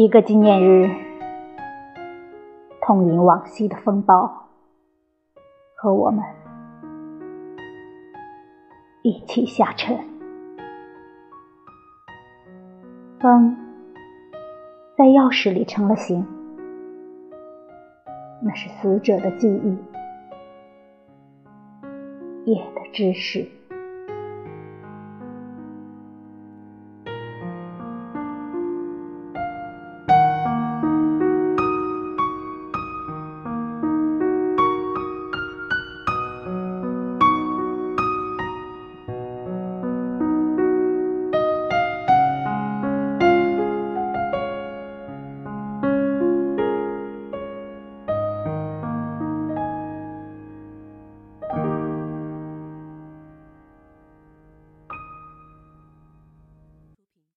一个纪念日，痛饮往昔的风暴，和我们一起下沉。风在钥匙里成了形，那是死者的记忆，夜的知识。